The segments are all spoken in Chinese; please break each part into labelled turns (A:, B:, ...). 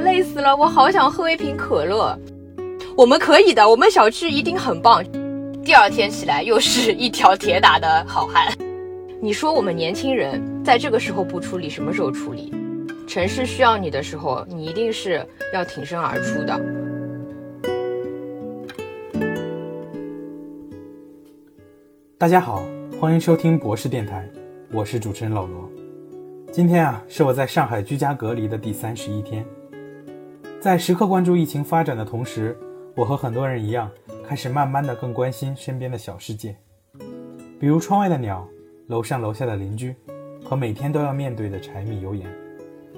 A: 累死了，我好想喝一瓶可乐。我们可以的，我们小区一定很棒。第二天起来又是一条铁打的好汉。你说我们年轻人在这个时候不处理，什么时候处理？城市需要你的时候，你一定是要挺身而出的。
B: 大家好，欢迎收听博士电台，我是主持人老罗。今天啊，是我在上海居家隔离的第三十一天，在时刻关注疫情发展的同时。我和很多人一样，开始慢慢的更关心身边的小世界，比如窗外的鸟、楼上楼下的邻居，和每天都要面对的柴米油盐。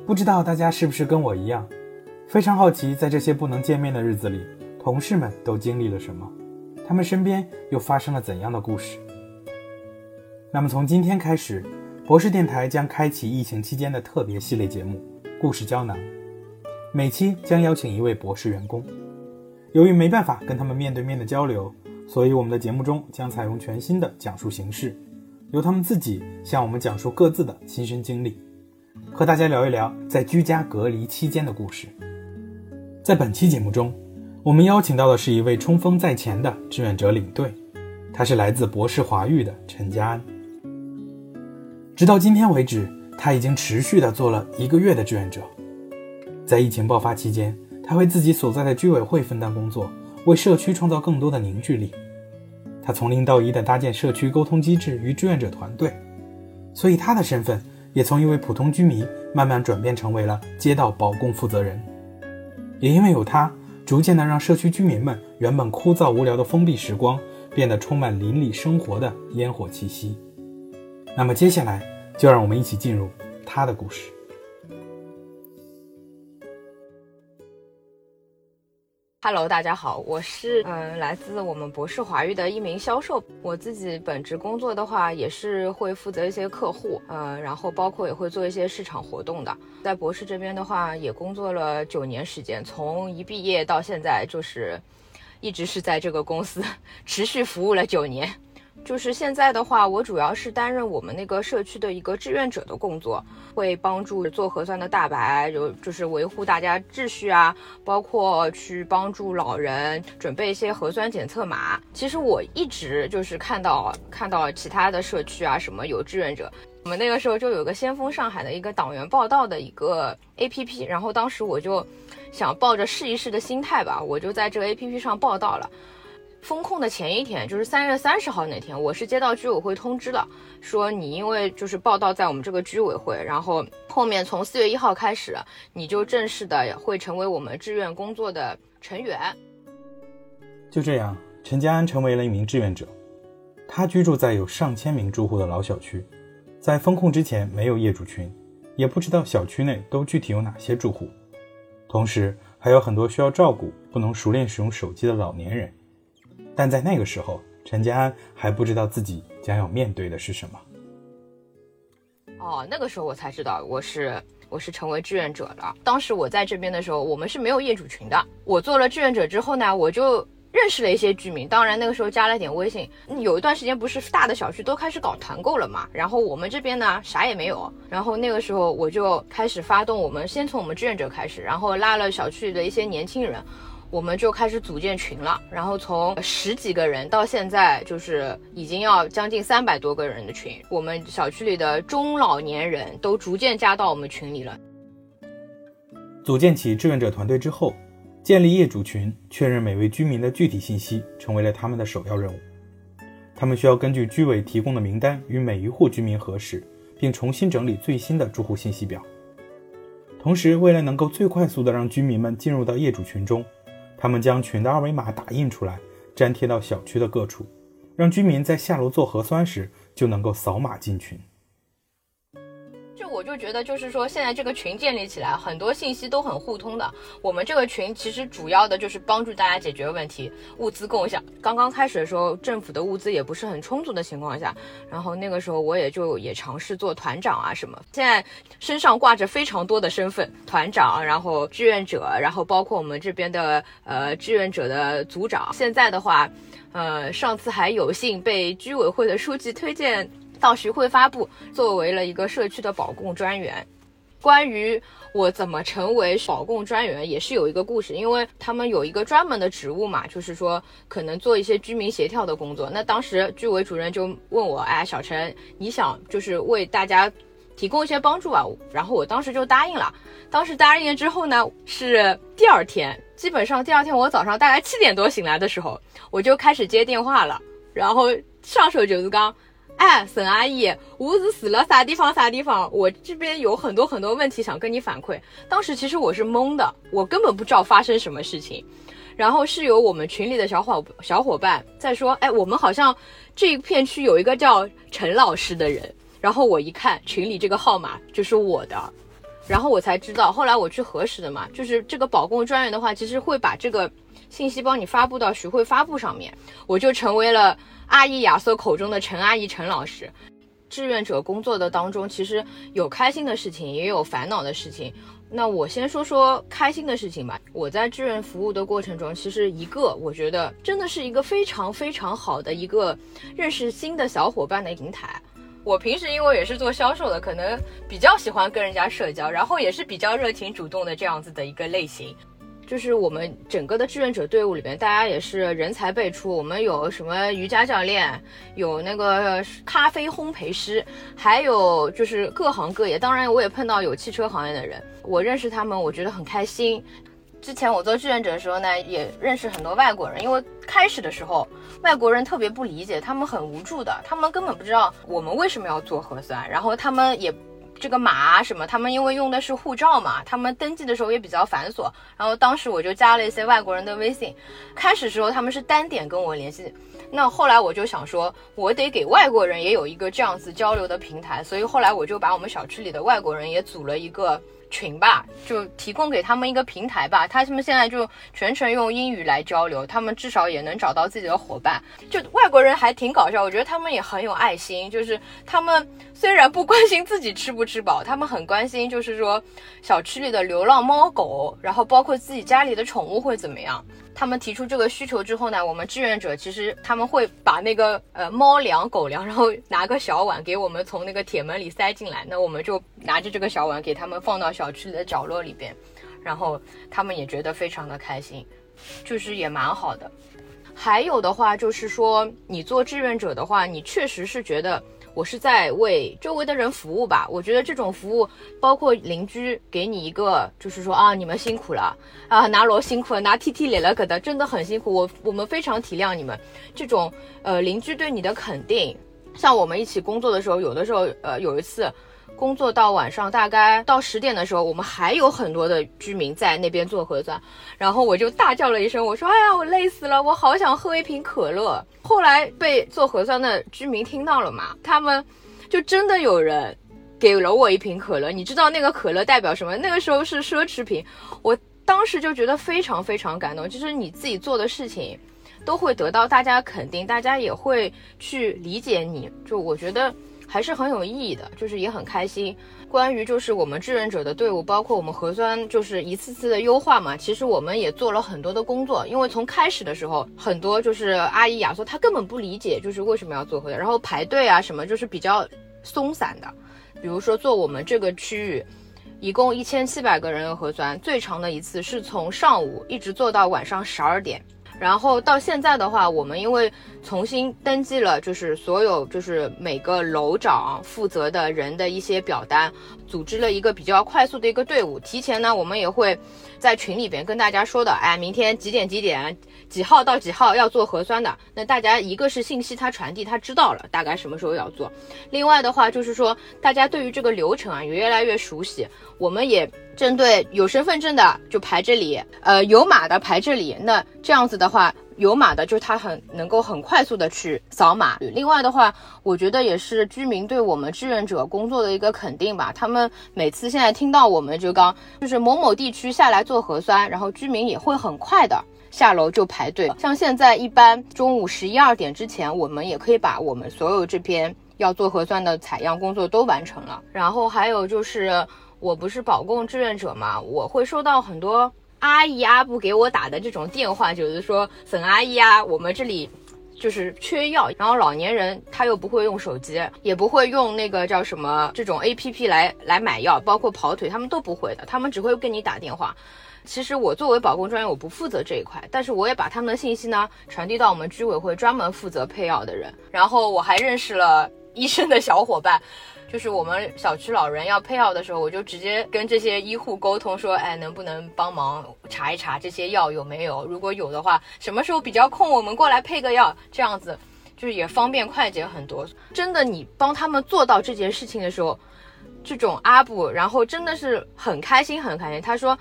B: 不知道大家是不是跟我一样，非常好奇，在这些不能见面的日子里，同事们都经历了什么，他们身边又发生了怎样的故事？那么从今天开始，博士电台将开启疫情期间的特别系列节目《故事胶囊》，每期将邀请一位博士员工。由于没办法跟他们面对面的交流，所以我们的节目中将采用全新的讲述形式，由他们自己向我们讲述各自的亲身经历，和大家聊一聊在居家隔离期间的故事。在本期节目中，我们邀请到的是一位冲锋在前的志愿者领队，他是来自博士华育的陈家安。直到今天为止，他已经持续的做了一个月的志愿者，在疫情爆发期间。他为自己所在的居委会分担工作，为社区创造更多的凝聚力。他从零到一的搭建社区沟通机制与志愿者团队，所以他的身份也从一位普通居民慢慢转变成为了街道保供负责人。也因为有他，逐渐的让社区居民们原本枯燥无聊的封闭时光变得充满邻里生活的烟火气息。那么接下来，就让我们一起进入他的故事。
A: Hello，大家好，我是嗯来自我们博士华育的一名销售。我自己本职工作的话，也是会负责一些客户，呃，然后包括也会做一些市场活动的。在博士这边的话，也工作了九年时间，从一毕业到现在，就是一直是在这个公司 持续服务了九年。就是现在的话，我主要是担任我们那个社区的一个志愿者的工作，会帮助做核酸的大白，就就是维护大家秩序啊，包括去帮助老人准备一些核酸检测码。其实我一直就是看到看到其他的社区啊什么有志愿者，我们那个时候就有个先锋上海的一个党员报道的一个 A P P，然后当时我就想抱着试一试的心态吧，我就在这个 A P P 上报道了。封控的前一天，就是三月三十号那天，我是接到居委会通知了，说你因为就是报道在我们这个居委会，然后后面从四月一号开始，你就正式的会成为我们志愿工作的成员。
B: 就这样，陈家安成为了一名志愿者。他居住在有上千名住户的老小区，在封控之前没有业主群，也不知道小区内都具体有哪些住户，同时还有很多需要照顾、不能熟练使用手机的老年人。但在那个时候，陈家安还不知道自己将要面对的是什么。
A: 哦，那个时候我才知道我是我是成为志愿者了。当时我在这边的时候，我们是没有业主群的。我做了志愿者之后呢，我就认识了一些居民，当然那个时候加了点微信。有一段时间不是大的小区都开始搞团购了嘛，然后我们这边呢啥也没有。然后那个时候我就开始发动，我们先从我们志愿者开始，然后拉了小区的一些年轻人。我们就开始组建群了，然后从十几个人到现在就是已经要将近三百多个人的群。我们小区里的中老年人都逐渐加到我们群里了。
B: 组建起志愿者团队之后，建立业主群，确认每位居民的具体信息，成为了他们的首要任务。他们需要根据居委提供的名单与每一户居民核实，并重新整理最新的住户信息表。同时，为了能够最快速的让居民们进入到业主群中，他们将群的二维码打印出来，粘贴到小区的各处，让居民在下楼做核酸时就能够扫码进群。
A: 我就觉得，就是说，现在这个群建立起来，很多信息都很互通的。我们这个群其实主要的就是帮助大家解决问题，物资共享。刚刚开始的时候，政府的物资也不是很充足的情况下，然后那个时候我也就也尝试做团长啊什么。现在身上挂着非常多的身份，团长，然后志愿者，然后包括我们这边的呃志愿者的组长。现在的话，呃，上次还有幸被居委会的书记推荐。到徐汇发布，作为了一个社区的保供专员，关于我怎么成为保供专员，也是有一个故事，因为他们有一个专门的职务嘛，就是说可能做一些居民协调的工作。那当时居委主任就问我，哎，小陈，你想就是为大家提供一些帮助啊？然后我当时就答应了。当时答应了之后呢，是第二天，基本上第二天我早上大概七点多醒来的时候，我就开始接电话了，然后上手就是刚。哎，沈阿姨，我是死了啥地方啥地方？我这边有很多很多问题想跟你反馈。当时其实我是懵的，我根本不知道发生什么事情。然后是由我们群里的小伙小伙伴在说，哎，我们好像这一片区有一个叫陈老师的人。然后我一看群里这个号码就是我的，然后我才知道，后来我去核实的嘛，就是这个保供专员的话，其实会把这个信息帮你发布到徐汇发布上面，我就成为了。阿姨亚瑟口中的陈阿姨、陈老师，志愿者工作的当中，其实有开心的事情，也有烦恼的事情。那我先说说开心的事情吧。我在志愿服务的过程中，其实一个我觉得真的是一个非常非常好的一个认识新的小伙伴的平台。我平时因为也是做销售的，可能比较喜欢跟人家社交，然后也是比较热情主动的这样子的一个类型。就是我们整个的志愿者队伍里边，大家也是人才辈出。我们有什么瑜伽教练，有那个咖啡烘焙师，还有就是各行各业。当然，我也碰到有汽车行业的人，我认识他们，我觉得很开心。之前我做志愿者的时候呢，也认识很多外国人，因为开始的时候外国人特别不理解，他们很无助的，他们根本不知道我们为什么要做核酸，然后他们也。这个码什么，他们因为用的是护照嘛，他们登记的时候也比较繁琐。然后当时我就加了一些外国人的微信，开始时候他们是单点跟我联系，那后来我就想说，我得给外国人也有一个这样子交流的平台，所以后来我就把我们小区里的外国人也组了一个。群吧，就提供给他们一个平台吧。他们现在就全程用英语来交流，他们至少也能找到自己的伙伴。就外国人还挺搞笑，我觉得他们也很有爱心。就是他们虽然不关心自己吃不吃饱，他们很关心，就是说小区里的流浪猫狗，然后包括自己家里的宠物会怎么样。他们提出这个需求之后呢，我们志愿者其实他们会把那个呃猫粮、狗粮，然后拿个小碗给我们从那个铁门里塞进来，那我们就拿着这个小碗给他们放到小区里的角落里边，然后他们也觉得非常的开心，就是也蛮好的。还有的话就是说，你做志愿者的话，你确实是觉得。我是在为周围的人服务吧，我觉得这种服务包括邻居给你一个，就是说啊，你们辛苦了啊，拿罗辛苦了，拿 T T 累了，个的真的很辛苦，我我们非常体谅你们。这种呃邻居对你的肯定，像我们一起工作的时候，有的时候呃有一次。工作到晚上大概到十点的时候，我们还有很多的居民在那边做核酸，然后我就大叫了一声，我说：“哎呀，我累死了，我好想喝一瓶可乐。”后来被做核酸的居民听到了嘛，他们就真的有人给了我一瓶可乐。你知道那个可乐代表什么？那个时候是奢侈品，我当时就觉得非常非常感动。就是你自己做的事情，都会得到大家肯定，大家也会去理解你。就我觉得。还是很有意义的，就是也很开心。关于就是我们志愿者的队伍，包括我们核酸，就是一次次的优化嘛。其实我们也做了很多的工作，因为从开始的时候，很多就是阿姨亚说她根本不理解，就是为什么要做核酸，然后排队啊什么，就是比较松散的。比如说做我们这个区域，一共一千七百个人的核酸，最长的一次是从上午一直做到晚上十二点。然后到现在的话，我们因为重新登记了，就是所有就是每个楼长负责的人的一些表单，组织了一个比较快速的一个队伍。提前呢，我们也会在群里边跟大家说的，哎，明天几点几点。几号到几号要做核酸的？那大家一个是信息他传递，他知道了大概什么时候要做。另外的话就是说，大家对于这个流程啊也越来越熟悉。我们也针对有身份证的就排这里，呃有码的排这里。那这样子的话，有码的就是他很能够很快速的去扫码。另外的话，我觉得也是居民对我们志愿者工作的一个肯定吧。他们每次现在听到我们就刚就是某某地区下来做核酸，然后居民也会很快的。下楼就排队，像现在一般中午十一二点之前，我们也可以把我们所有这边要做核酸的采样工作都完成了。然后还有就是，我不是保供志愿者嘛，我会收到很多阿姨阿布给我打的这种电话，就是说沈阿姨啊，我们这里就是缺药，然后老年人他又不会用手机，也不会用那个叫什么这种 A P P 来来买药，包括跑腿，他们都不会的，他们只会跟你打电话。其实我作为保供专员，我不负责这一块，但是我也把他们的信息呢传递到我们居委会专门负责配药的人，然后我还认识了医生的小伙伴。就是我们小区老人要配药的时候，我就直接跟这些医护沟通说，哎，能不能帮忙查一查这些药有没有？如果有的话，什么时候比较空，我们过来配个药，这样子就是也方便快捷很多。真的，你帮他们做到这件事情的时候，这种阿布，然后真的是很开心，很开心。他说。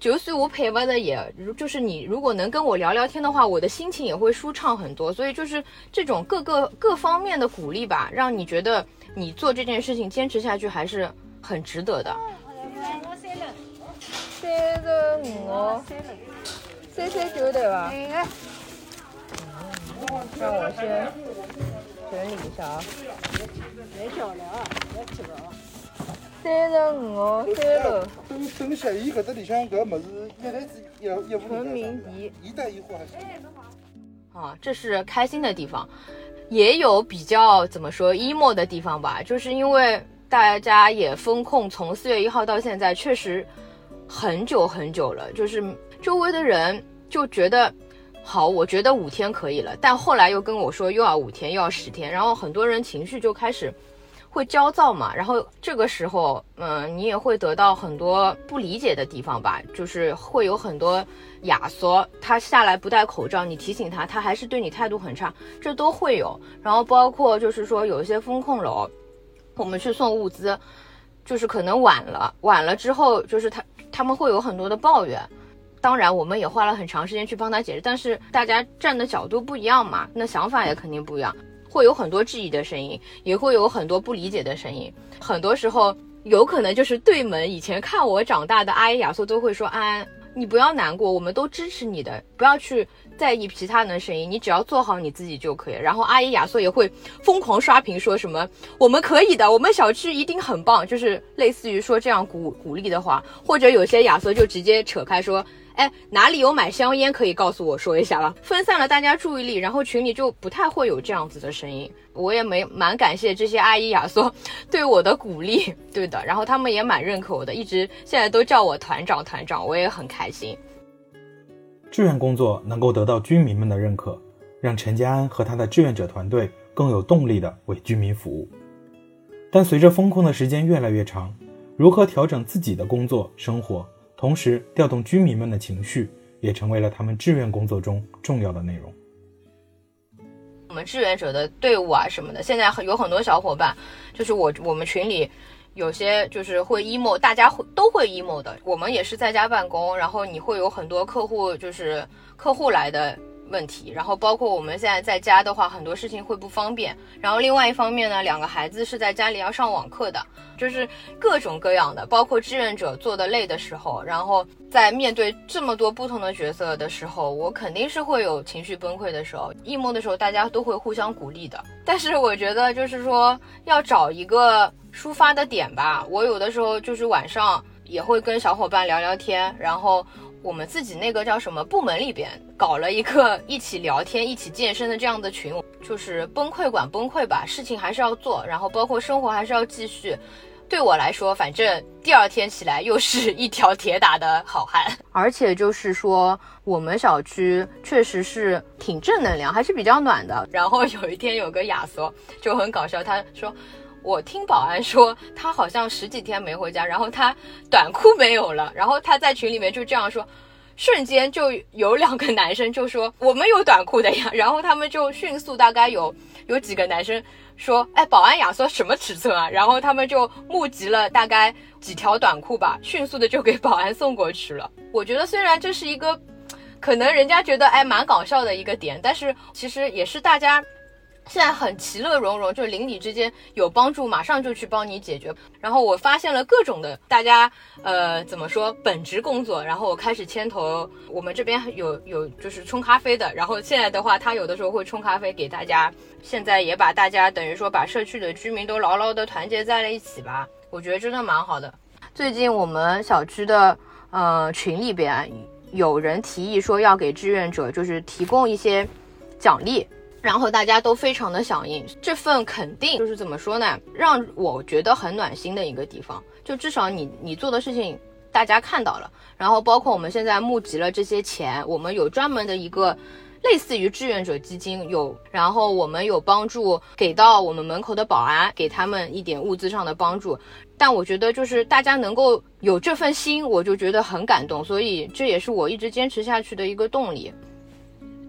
A: 就算我陪伴的也，就是你如果能跟我聊聊天的话，我的心情也会舒畅很多。所以就是这种各个各方面的鼓励吧，让你觉得你做这件事情坚持下去还是很值得的。三十五哦，三三九对吧？让我先整理一下啊。太漂亮啊！别吃了啊。三十五哦，三楼。
C: 等等下，伊搿只里向搿物事一带一户还是？
A: 啊，这是开心的地方，也有比较怎么说 emo 的地方吧，就是因为大家也封控从四月一号到现在，确实很久很久了，就是周围的人就觉得好，我觉得五天可以了，但后来又跟我说又要五天，又要十天，然后很多人情绪就开始。会焦躁嘛？然后这个时候，嗯，你也会得到很多不理解的地方吧？就是会有很多亚索，他下来不戴口罩，你提醒他，他还是对你态度很差，这都会有。然后包括就是说有一些风控楼，我们去送物资，就是可能晚了，晚了之后，就是他他们会有很多的抱怨。当然，我们也花了很长时间去帮他解释，但是大家站的角度不一样嘛，那想法也肯定不一样。会有很多质疑的声音，也会有很多不理解的声音。很多时候，有可能就是对门以前看我长大的阿姨亚素都会说：“安安，你不要难过，我们都支持你的，不要去在意其他人的声音，你只要做好你自己就可以。”然后阿姨亚素也会疯狂刷屏，说什么“我们可以的，我们小区一定很棒”，就是类似于说这样鼓鼓励的话，或者有些亚素就直接扯开说。哎，哪里有买香烟可以告诉我说一下吧？分散了大家注意力，然后群里就不太会有这样子的声音。我也没蛮感谢这些阿姨亚索对我的鼓励，对的。然后他们也蛮认可我的，一直现在都叫我团长团长，我也很开心。
B: 志愿工作能够得到居民们的认可，让陈家安和他的志愿者团队更有动力的为居民服务。但随着封控的时间越来越长，如何调整自己的工作生活？同时，调动居民们的情绪，也成为了他们志愿工作中重要的内容。
A: 我们志愿者的队伍啊什么的，现在很有很多小伙伴，就是我我们群里有些就是会 emo，大家会都会 emo 的。我们也是在家办公，然后你会有很多客户，就是客户来的。问题，然后包括我们现在在家的话，很多事情会不方便。然后另外一方面呢，两个孩子是在家里要上网课的，就是各种各样的，包括志愿者做的累的时候，然后在面对这么多不同的角色的时候，我肯定是会有情绪崩溃的时候。emo 的时候，大家都会互相鼓励的。但是我觉得就是说要找一个抒发的点吧。我有的时候就是晚上也会跟小伙伴聊聊天，然后。我们自己那个叫什么部门里边搞了一个一起聊天、一起健身的这样的群，就是崩溃管崩溃吧，事情还是要做，然后包括生活还是要继续。对我来说，反正第二天起来又是一条铁打的好汉。而且就是说，我们小区确实是挺正能量，还是比较暖的。然后有一天有个亚索就很搞笑，他说。我听保安说，他好像十几天没回家，然后他短裤没有了，然后他在群里面就这样说，瞬间就有两个男生就说我们有短裤的呀，然后他们就迅速大概有有几个男生说，哎，保安亚说什么尺寸啊？然后他们就募集了大概几条短裤吧，迅速的就给保安送过去了。我觉得虽然这是一个可能人家觉得哎蛮搞笑的一个点，但是其实也是大家。现在很其乐融融，就是邻里之间有帮助，马上就去帮你解决。然后我发现了各种的大家，呃，怎么说本职工作。然后我开始牵头，我们这边有有就是冲咖啡的。然后现在的话，他有的时候会冲咖啡给大家。现在也把大家等于说把社区的居民都牢牢的团结在了一起吧。我觉得真的蛮好的。最近我们小区的呃群里边有人提议说要给志愿者就是提供一些奖励。然后大家都非常的响应，这份肯定就是怎么说呢，让我觉得很暖心的一个地方。就至少你你做的事情大家看到了，然后包括我们现在募集了这些钱，我们有专门的一个。类似于志愿者基金有，然后我们有帮助给到我们门口的保安，给他们一点物资上的帮助。但我觉得就是大家能够有这份心，我就觉得很感动，所以这也是我一直坚持下去的一个动力。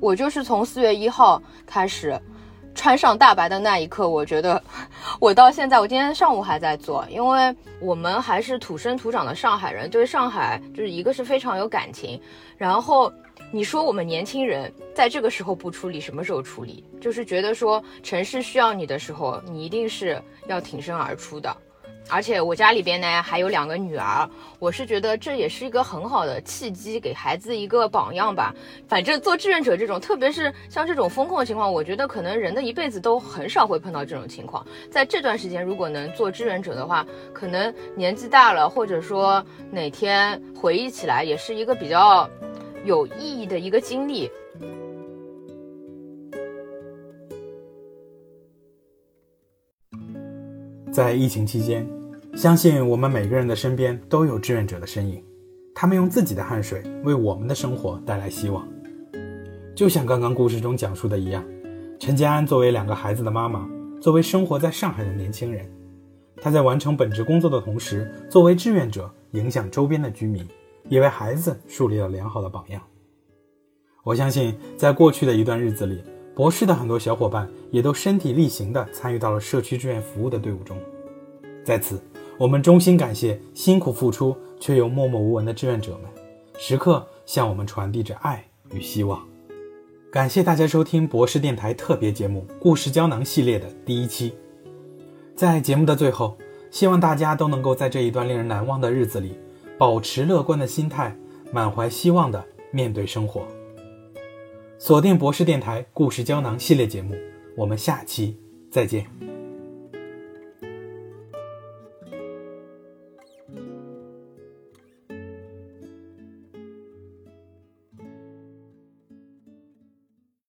A: 我就是从四月一号开始穿上大白的那一刻，我觉得我到现在，我今天上午还在做，因为我们还是土生土长的上海人，对上海就是一个是非常有感情，然后。你说我们年轻人在这个时候不处理，什么时候处理？就是觉得说城市需要你的时候，你一定是要挺身而出的。而且我家里边呢还有两个女儿，我是觉得这也是一个很好的契机，给孩子一个榜样吧。反正做志愿者这种，特别是像这种风控情况，我觉得可能人的一辈子都很少会碰到这种情况。在这段时间，如果能做志愿者的话，可能年纪大了，或者说哪天回忆起来，也是一个比较。有意义的一个经历。
B: 在疫情期间，相信我们每个人的身边都有志愿者的身影，他们用自己的汗水为我们的生活带来希望。就像刚刚故事中讲述的一样，陈家安作为两个孩子的妈妈，作为生活在上海的年轻人，他在完成本职工作的同时，作为志愿者影响周边的居民。也为孩子树立了良好的榜样。我相信，在过去的一段日子里，博士的很多小伙伴也都身体力行地参与到了社区志愿服务的队伍中。在此，我们衷心感谢辛苦付出却又默默无闻的志愿者们，时刻向我们传递着爱与希望。感谢大家收听博士电台特别节目《故事胶囊》系列的第一期。在节目的最后，希望大家都能够在这一段令人难忘的日子里。保持乐观的心态，满怀希望的面对生活。锁定博士电台故事胶囊系列节目，我们下期再见。